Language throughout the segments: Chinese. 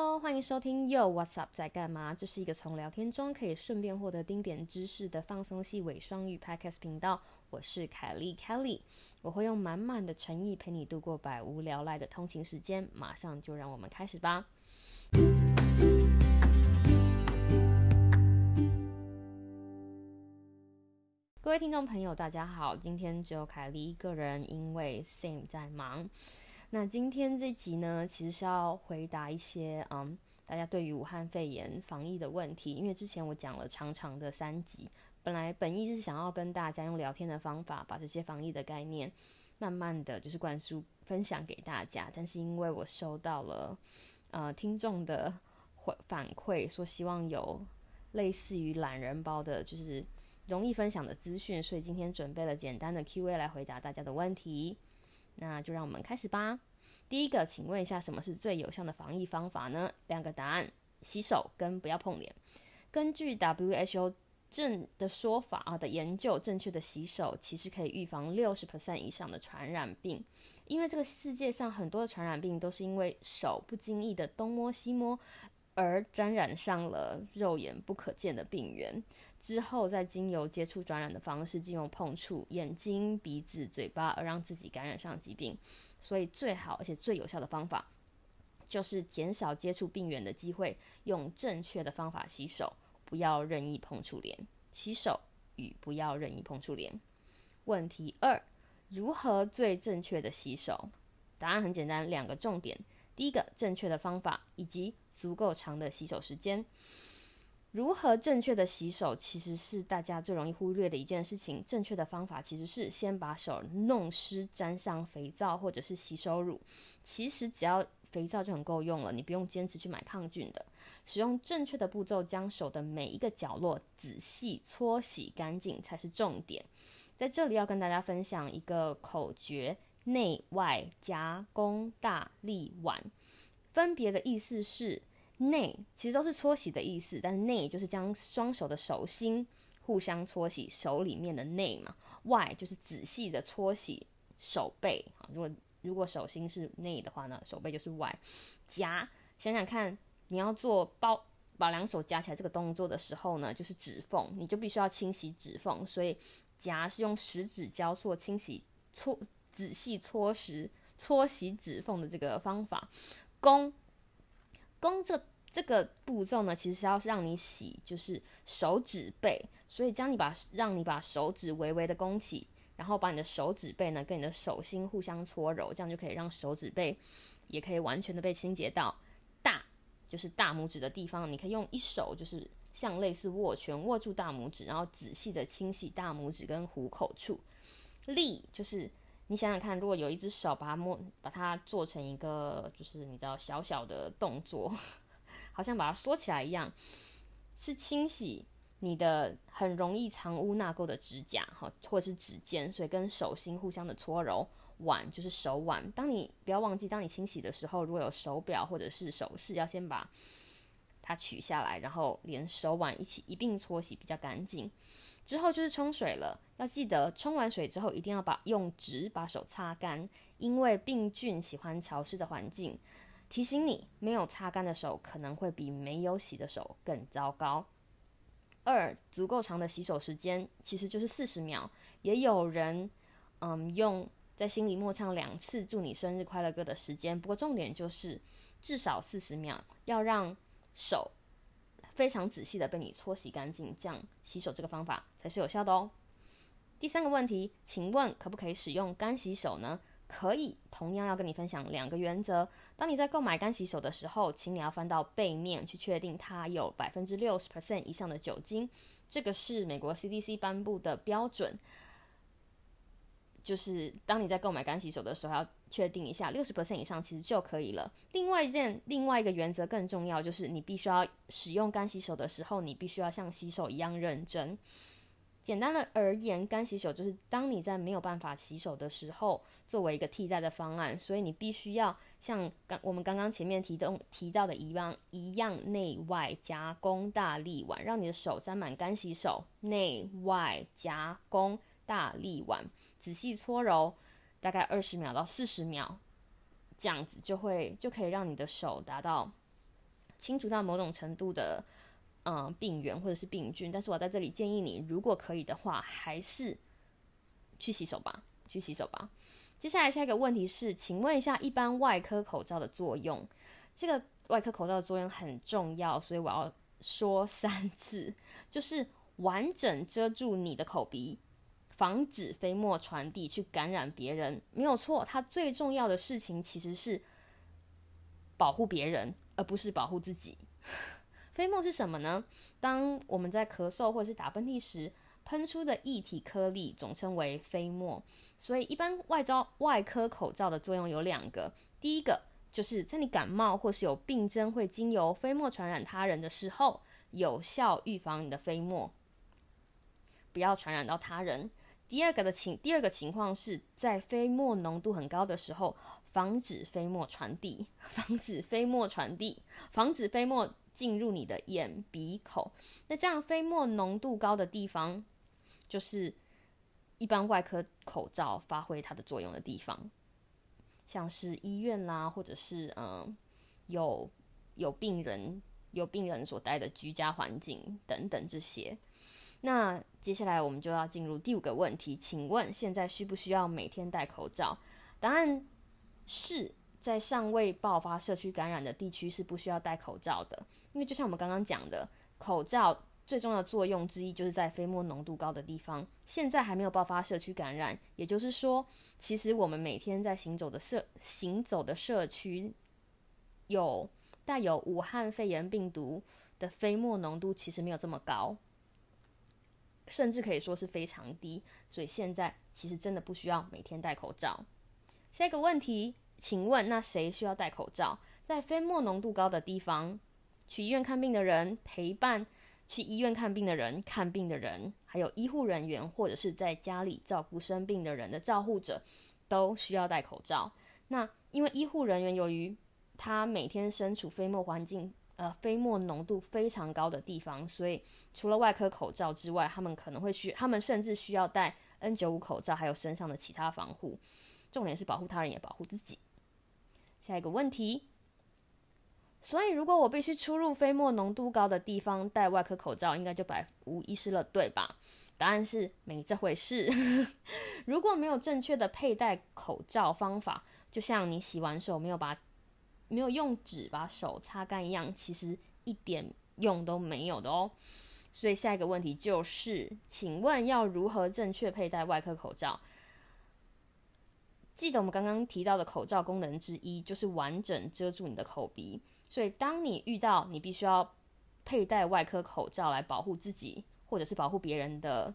Hello，欢迎收听 Yo What's Up 在干嘛？这是一个从聊天中可以顺便获得丁点知识的放松系伪双语 Podcast 频道。我是凯莉 Kelly，我会用满满的诚意陪你度过百无聊赖的通勤时间。马上就让我们开始吧。各位听众朋友，大家好，今天只有凯莉一个人，因为 Sam 在忙。那今天这集呢，其实是要回答一些嗯，大家对于武汉肺炎防疫的问题。因为之前我讲了长长的三集，本来本意是想要跟大家用聊天的方法，把这些防疫的概念慢慢的就是灌输分享给大家。但是因为我收到了呃听众的回反馈，说希望有类似于懒人包的，就是容易分享的资讯，所以今天准备了简单的 Q&A 来回答大家的问题。那就让我们开始吧。第一个，请问一下，什么是最有效的防疫方法呢？两个答案：洗手跟不要碰脸。根据 WHO 正的说法啊的研究，正确的洗手其实可以预防六十 percent 以上的传染病。因为这个世界上很多的传染病都是因为手不经意的东摸西摸而沾染上了肉眼不可见的病源。之后再经由接触传染的方式，进入碰触眼睛、鼻子、嘴巴，而让自己感染上疾病。所以最好而且最有效的方法，就是减少接触病源的机会，用正确的方法洗手，不要任意碰触脸。洗手与不要任意碰触脸。问题二：如何最正确的洗手？答案很简单，两个重点：第一个，正确的方法，以及足够长的洗手时间。如何正确的洗手，其实是大家最容易忽略的一件事情。正确的方法其实是先把手弄湿，沾上肥皂或者是洗手乳。其实只要肥皂就很够用了，你不用坚持去买抗菌的。使用正确的步骤，将手的每一个角落仔细搓洗干净才是重点。在这里要跟大家分享一个口诀：内外夹攻大力丸，分别的意思是。内其实都是搓洗的意思，但是内就是将双手的手心互相搓洗，手里面的内嘛。外就是仔细的搓洗手背啊。如果如果手心是内的话呢，手背就是外。夹，想想看，你要做包把两手夹起来这个动作的时候呢，就是指缝，你就必须要清洗指缝。所以夹是用食指交错清洗搓仔细搓实搓洗指缝的这个方法。弓。弓这这个步骤呢，其实是要让你洗，就是手指背，所以将你把让你把手指微微的弓起，然后把你的手指背呢跟你的手心互相搓揉，这样就可以让手指背也可以完全的被清洁到。大就是大拇指的地方，你可以用一手就是像类似握拳握住大拇指，然后仔细的清洗大拇指跟虎口处。力就是。你想想看，如果有一只手把它摸，把它做成一个，就是你知道小小的动作，好像把它缩起来一样，是清洗你的很容易藏污纳垢的指甲哈，或者是指尖，所以跟手心互相的搓揉。腕就是手腕，当你不要忘记，当你清洗的时候，如果有手表或者是首饰，要先把它取下来，然后连手腕一起一并搓洗，比较干净。之后就是冲水了，要记得冲完水之后一定要把用纸把手擦干，因为病菌喜欢潮湿的环境。提醒你，没有擦干的手可能会比没有洗的手更糟糕。二，足够长的洗手时间其实就是四十秒，也有人嗯用在心里默唱两次祝你生日快乐歌的时间，不过重点就是至少四十秒，要让手。非常仔细的被你搓洗干净，这样洗手这个方法才是有效的哦。第三个问题，请问可不可以使用干洗手呢？可以，同样要跟你分享两个原则。当你在购买干洗手的时候，请你要翻到背面去确定它有百分之六十 percent 以上的酒精，这个是美国 CDC 颁布的标准。就是当你在购买干洗手的时候，要确定一下六十 percent 以上其实就可以了。另外一件，另外一个原则更重要，就是你必须要使用干洗手的时候，你必须要像洗手一样认真。简单的而言，干洗手就是当你在没有办法洗手的时候，作为一个替代的方案。所以你必须要像刚我们刚刚前面提的提到的一样，一样内外夹攻大力碗，让你的手沾满干洗手，内外夹攻大力碗。仔细搓揉，大概二十秒到四十秒，这样子就会就可以让你的手达到清除到某种程度的嗯病原或者是病菌。但是我在这里建议你，如果可以的话，还是去洗手吧，去洗手吧。接下来下一个问题是，请问一下，一般外科口罩的作用？这个外科口罩的作用很重要，所以我要说三次，就是完整遮住你的口鼻。防止飞沫传递去感染别人，没有错。它最重要的事情其实是保护别人，而不是保护自己。飞沫是什么呢？当我们在咳嗽或者是打喷嚏时喷出的液体颗粒，总称为飞沫。所以，一般外招外科口罩的作用有两个。第一个就是在你感冒或是有病症会经由飞沫传染他人的时候，有效预防你的飞沫不要传染到他人。第二个的情，第二个情况是在飞沫浓度很高的时候，防止飞沫传递，防止飞沫传递，防止飞沫进入你的眼、鼻、口。那这样飞沫浓度高的地方，就是一般外科口罩发挥它的作用的地方，像是医院啦，或者是嗯有有病人有病人所待的居家环境等等这些。那接下来我们就要进入第五个问题，请问现在需不需要每天戴口罩？答案是在尚未爆发社区感染的地区是不需要戴口罩的，因为就像我们刚刚讲的，口罩最重要的作用之一就是在飞沫浓度高的地方。现在还没有爆发社区感染，也就是说，其实我们每天在行走的社行走的社区有带有武汉肺炎病毒的飞沫浓度其实没有这么高。甚至可以说是非常低，所以现在其实真的不需要每天戴口罩。下一个问题，请问那谁需要戴口罩？在飞沫浓度高的地方，去医院看病的人、陪伴去医院看病的人、看病的人，还有医护人员或者是在家里照顾生病的人的照护者，都需要戴口罩。那因为医护人员由于他每天身处飞沫环境。呃，飞沫浓度非常高的地方，所以除了外科口罩之外，他们可能会需，他们甚至需要戴 N95 口罩，还有身上的其他防护。重点是保护他人，也保护自己。下一个问题，所以如果我必须出入飞沫浓度高的地方戴外科口罩，应该就百无一失了，对吧？答案是没这回事。如果没有正确的佩戴口罩方法，就像你洗完手没有把没有用纸把手擦干一样，其实一点用都没有的哦。所以下一个问题就是，请问要如何正确佩戴外科口罩？记得我们刚刚提到的口罩功能之一就是完整遮住你的口鼻。所以当你遇到你必须要佩戴外科口罩来保护自己或者是保护别人的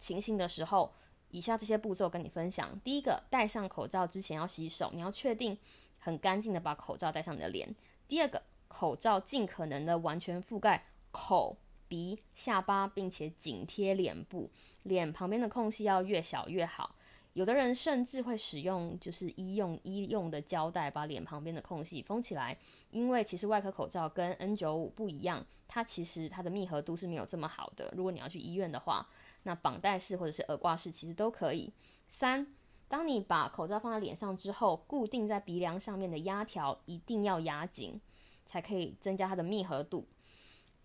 情形的时候，以下这些步骤跟你分享。第一个，戴上口罩之前要洗手，你要确定。很干净的把口罩戴上你的脸。第二个，口罩尽可能的完全覆盖口、鼻、下巴，并且紧贴脸部，脸旁边的空隙要越小越好。有的人甚至会使用就是医用医用的胶带把脸旁边的空隙封起来，因为其实外科口罩跟 N95 不一样，它其实它的密合度是没有这么好的。如果你要去医院的话，那绑带式或者是耳挂式其实都可以。三。当你把口罩放在脸上之后，固定在鼻梁上面的压条一定要压紧，才可以增加它的密合度。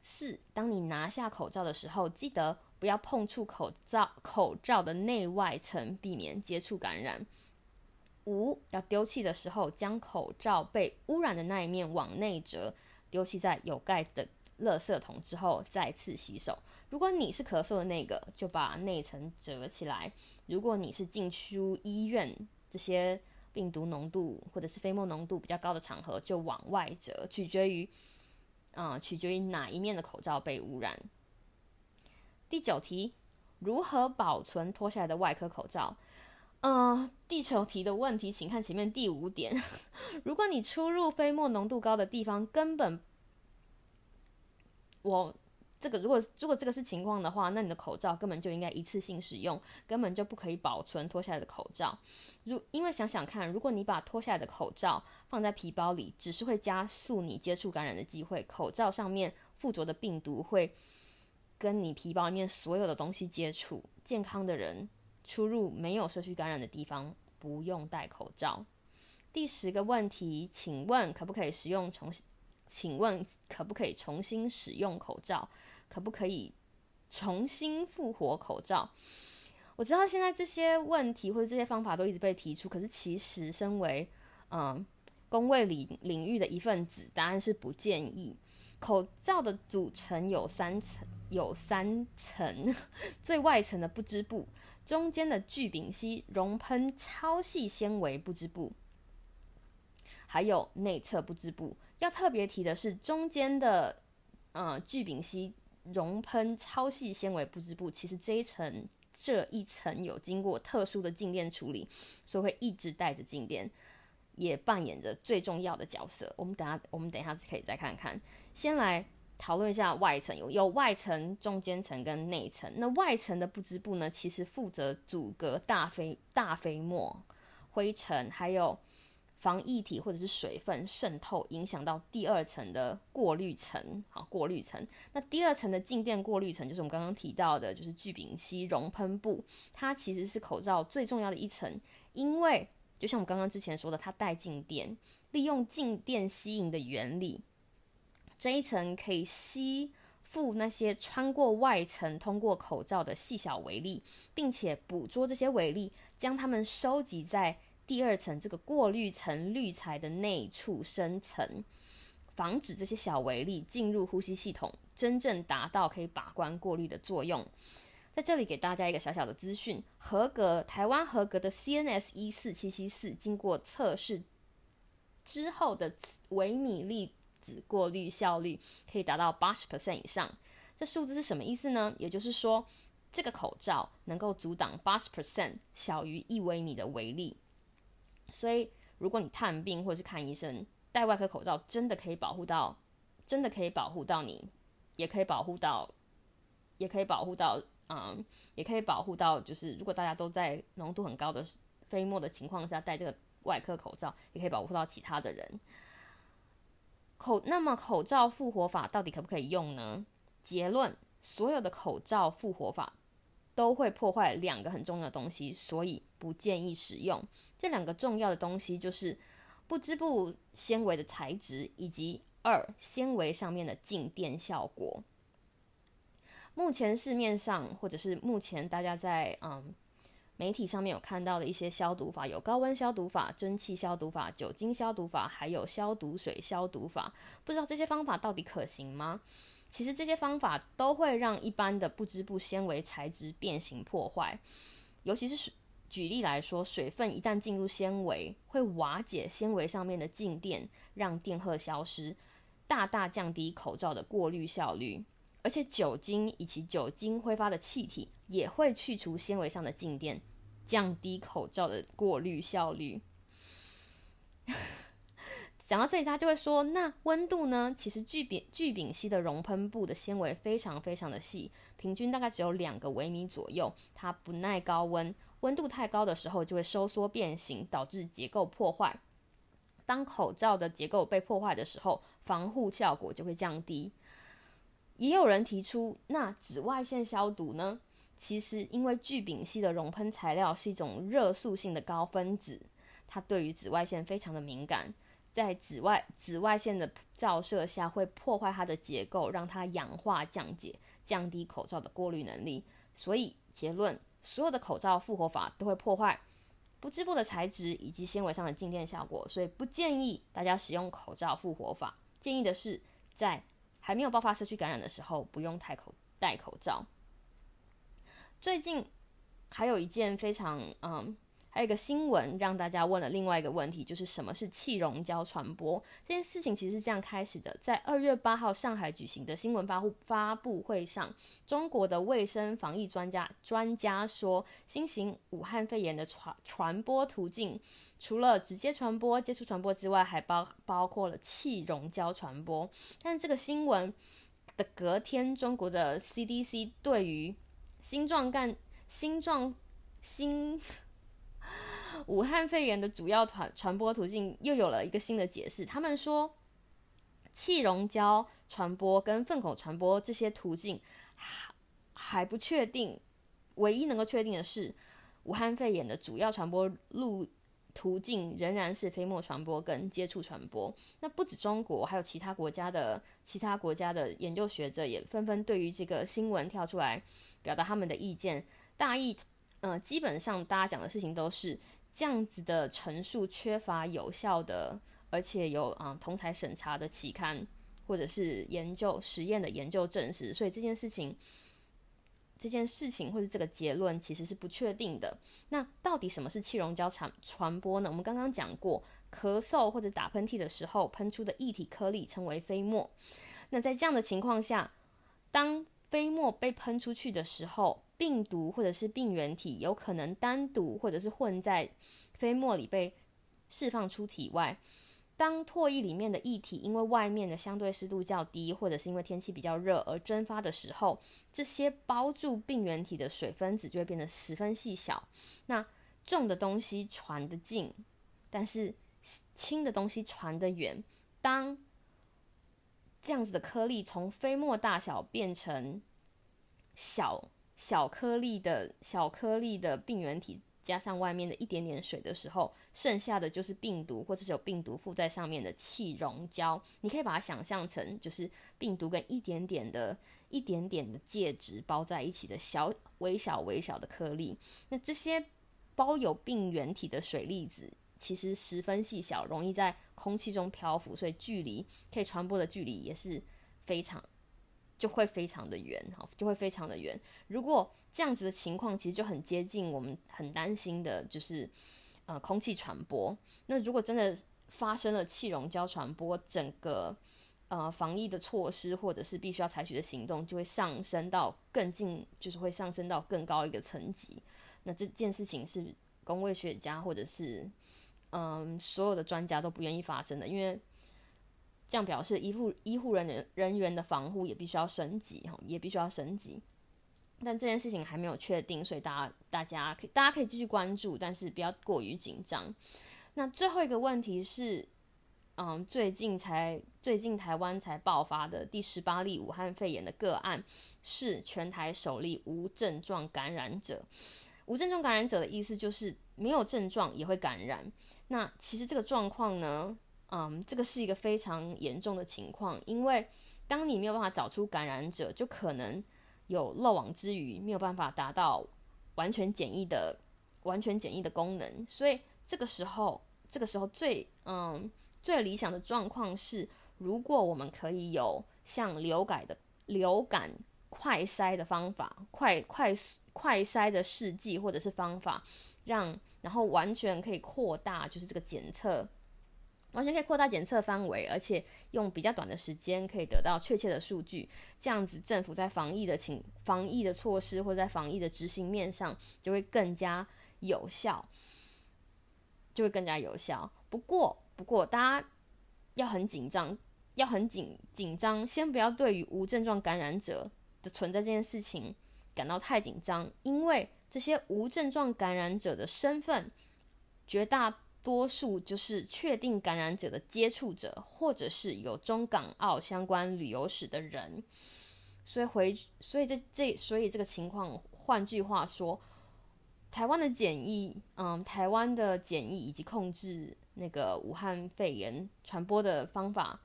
四，当你拿下口罩的时候，记得不要碰触口罩口罩的内外层，避免接触感染。五，要丢弃的时候，将口罩被污染的那一面往内折，丢弃在有盖子的垃圾桶之后，再次洗手。如果你是咳嗽的那个，就把内层折起来；如果你是进出医院这些病毒浓度或者是飞沫浓度比较高的场合，就往外折，取决于，啊，取决于哪一面的口罩被污染。第九题，如何保存脱下来的外科口罩？嗯，地球题的问题，请看前面第五点。如果你出入飞沫浓度高的地方，根本我。这个如果如果这个是情况的话，那你的口罩根本就应该一次性使用，根本就不可以保存脱下来的口罩。如因为想想看，如果你把脱下来的口罩放在皮包里，只是会加速你接触感染的机会。口罩上面附着的病毒会跟你皮包里面所有的东西接触。健康的人出入没有社区感染的地方，不用戴口罩。第十个问题，请问可不可以使用重请问可不可以重新使用口罩？可不可以重新复活口罩？我知道现在这些问题或者这些方法都一直被提出，可是其实身为嗯工卫领领域的一份子，答案是不建议。口罩的组成有三层，有三层，最外层的不织布，中间的聚丙烯熔喷超细纤维不织布。还有内侧不织布，要特别提的是，中间的呃聚丙烯熔喷超细纤维布织布，其实这一层这一层有经过特殊的静电处理，所以会一直带着静电，也扮演着最重要的角色。我们等下我们等一下可以再看看，先来讨论一下外层，有有外层、中间层跟内层。那外层的布织布呢，其实负责阻隔大飞大飞沫、灰尘，还有。防液体或者是水分渗透，影响到第二层的过滤层。好，过滤层。那第二层的静电过滤层，就是我们刚刚提到的，就是聚丙烯熔喷布。它其实是口罩最重要的一层，因为就像我们刚刚之前说的，它带静电，利用静电吸引的原理，这一层可以吸附那些穿过外层通过口罩的细小微粒，并且捕捉这些微粒，将它们收集在。第二层这个过滤层滤材的内处深层，防止这些小微粒进入呼吸系统，真正达到可以把关过滤的作用。在这里给大家一个小小的资讯：合格台湾合格的 CNS 一四七七四，经过测试之后的微米粒子过滤效率可以达到八十 percent 以上。这数字是什么意思呢？也就是说，这个口罩能够阻挡八十 percent 小于一微米的微粒。所以，如果你探病或者是看医生，戴外科口罩真的可以保护到，真的可以保护到你，也可以保护到，也可以保护到，嗯，也可以保护到，就是如果大家都在浓度很高的飞沫的情况下戴这个外科口罩，也可以保护到其他的人。口那么口罩复活法到底可不可以用呢？结论：所有的口罩复活法。都会破坏两个很重要的东西，所以不建议使用。这两个重要的东西就是不织布纤维的材质，以及二纤维上面的静电效果。目前市面上，或者是目前大家在嗯媒体上面有看到的一些消毒法，有高温消毒法、蒸汽消毒法、酒精消毒法，还有消毒水消毒法。不知道这些方法到底可行吗？其实这些方法都会让一般的不织布纤维材质变形破坏，尤其是。举例来说，水分一旦进入纤维，会瓦解纤维上面的静电，让电荷消失，大大降低口罩的过滤效率。而且酒精以及酒精挥发的气体也会去除纤维上的静电，降低口罩的过滤效率。讲到这里，他就会说：“那温度呢？其实聚丙聚丙烯的熔喷布的纤维非常非常的细，平均大概只有两个微米左右。它不耐高温，温度太高的时候就会收缩变形，导致结构破坏。当口罩的结构被破坏的时候，防护效果就会降低。也有人提出，那紫外线消毒呢？其实因为聚丙烯的熔喷材料是一种热塑性的高分子，它对于紫外线非常的敏感。”在紫外紫外线的照射下，会破坏它的结构，让它氧化降解，降低口罩的过滤能力。所以结论，所有的口罩复活法都会破坏不织布的材质以及纤维上的静电效果，所以不建议大家使用口罩复活法。建议的是，在还没有爆发社区感染的时候，不用戴口戴口罩。最近还有一件非常嗯。还有一个新闻让大家问了另外一个问题，就是什么是气溶胶传播？这件事情其实是这样开始的，在二月八号上海举行的新闻发布发布会上，中国的卫生防疫专家专家说，新型武汉肺炎的传传播途径除了直接传播、接触传播之外，还包包括了气溶胶传播。但这个新闻的隔天，中国的 CDC 对于新状干新状新武汉肺炎的主要传传播途径又有了一个新的解释。他们说，气溶胶传播跟粪口传播这些途径还还不确定。唯一能够确定的是，武汉肺炎的主要传播路途径仍然是飞沫传播跟接触传播。那不止中国，还有其他国家的其他国家的研究学者也纷纷对于这个新闻跳出来表达他们的意见。大意，呃，基本上大家讲的事情都是这样子的陈述缺乏有效的，而且有啊同台审查的期刊或者是研究实验的研究证实，所以这件事情。这件事情或者这个结论其实是不确定的。那到底什么是气溶胶传传播呢？我们刚刚讲过，咳嗽或者打喷嚏的时候喷出的液体颗粒称为飞沫。那在这样的情况下，当飞沫被喷出去的时候，病毒或者是病原体有可能单独或者是混在飞沫里被释放出体外。当唾液里面的液体因为外面的相对湿度较低，或者是因为天气比较热而蒸发的时候，这些包住病原体的水分子就会变得十分细小。那重的东西传得近，但是轻的东西传得远。当这样子的颗粒从飞沫大小变成小小颗粒的小颗粒的病原体。加上外面的一点点水的时候，剩下的就是病毒或者是有病毒附在上面的气溶胶。你可以把它想象成就是病毒跟一点点的、一点点的介质包在一起的小、微小、微小的颗粒。那这些包有病原体的水粒子其实十分细小，容易在空气中漂浮，所以距离可以传播的距离也是非常就会非常的远，好，就会非常的远。如果这样子的情况其实就很接近我们很担心的，就是呃空气传播。那如果真的发生了气溶胶传播，整个呃防疫的措施或者是必须要采取的行动就会上升到更近，就是会上升到更高一个层级。那这件事情是工位学家或者是嗯所有的专家都不愿意发生的，因为这样表示医护医护人员人员的防护也必须要升级哈，也必须要升级。但这件事情还没有确定，所以大家大家可以大家可以继续关注，但是不要过于紧张。那最后一个问题是，嗯，最近才最近台湾才爆发的第十八例武汉肺炎的个案，是全台首例无症状感染者。无症状感染者的意思就是没有症状也会感染。那其实这个状况呢，嗯，这个是一个非常严重的情况，因为当你没有办法找出感染者，就可能。有漏网之鱼，没有办法达到完全检疫的完全检疫的功能，所以这个时候，这个时候最嗯最理想的状况是，如果我们可以有像流感的流感快筛的方法，快快快筛的试剂或者是方法，让然后完全可以扩大就是这个检测。完全可以扩大检测范围，而且用比较短的时间可以得到确切的数据。这样子，政府在防疫的情、防疫的措施或在防疫的执行面上就会更加有效，就会更加有效。不过，不过大家要很紧张，要很紧紧张。先不要对于无症状感染者的存在这件事情感到太紧张，因为这些无症状感染者的身份绝大。多数就是确定感染者的接触者，或者是有中港澳相关旅游史的人，所以回，所以这这，所以这个情况，换句话说，台湾的检疫，嗯，台湾的检疫以及控制那个武汉肺炎传播的方法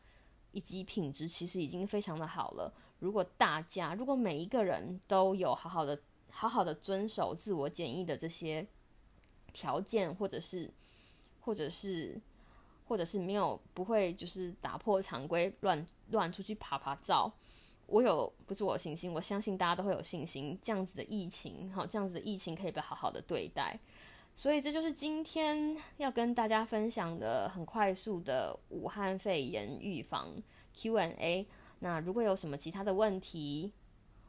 以及品质，其实已经非常的好了。如果大家，如果每一个人都有好好的、好好的遵守自我检疫的这些条件，或者是。或者是，或者是没有不会就是打破常规乱乱出去爬爬照，我有不是我信心，我相信大家都会有信心，这样子的疫情，好，这样子的疫情可以被好好的对待，所以这就是今天要跟大家分享的很快速的武汉肺炎预防 Q&A。那如果有什么其他的问题，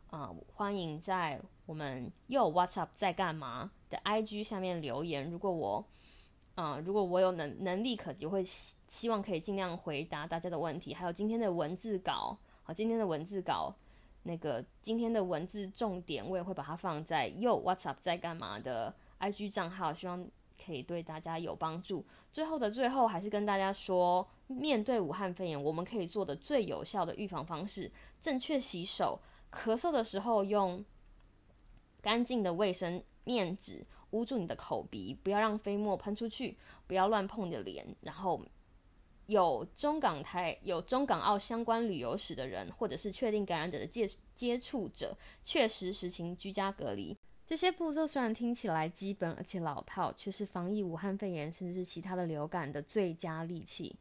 啊，欢迎在我们又 What's Up 在干嘛的 IG 下面留言。如果我啊，如果我有能能力可及，会希希望可以尽量回答大家的问题。还有今天的文字稿，好，今天的文字稿，那个今天的文字重点，我也会把它放在 Yo What's Up 在干嘛的 IG 账号，希望可以对大家有帮助。最后的最后，还是跟大家说，面对武汉肺炎，我们可以做的最有效的预防方式，正确洗手，咳嗽的时候用干净的卫生面纸。捂住你的口鼻，不要让飞沫喷出去，不要乱碰你的脸。然后有中港台有中港澳相关旅游史的人，或者是确定感染者的接接触者，确实实行居家隔离。这些步骤虽然听起来基本而且老套，却是防疫武汉肺炎甚至是其他的流感的最佳利器。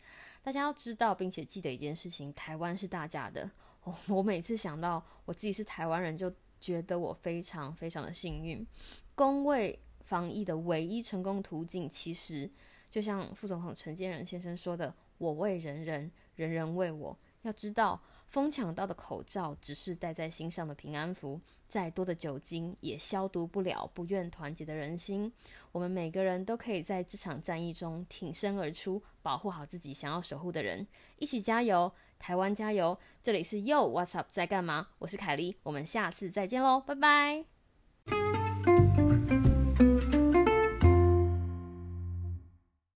大家要知道并且记得一件事情：台湾是大家的。我每次想到我自己是台湾人，就觉得我非常非常的幸运。公卫防疫的唯一成功途径，其实就像副总统陈建仁先生说的：“我为人人，人人为我。”要知道。疯抢到的口罩只是戴在心上的平安符，再多的酒精也消毒不了不愿团结的人心。我们每个人都可以在这场战役中挺身而出，保护好自己想要守护的人。一起加油，台湾加油！这里是 Yo What's Up 在干嘛？我是凯莉，我们下次再见喽，拜拜。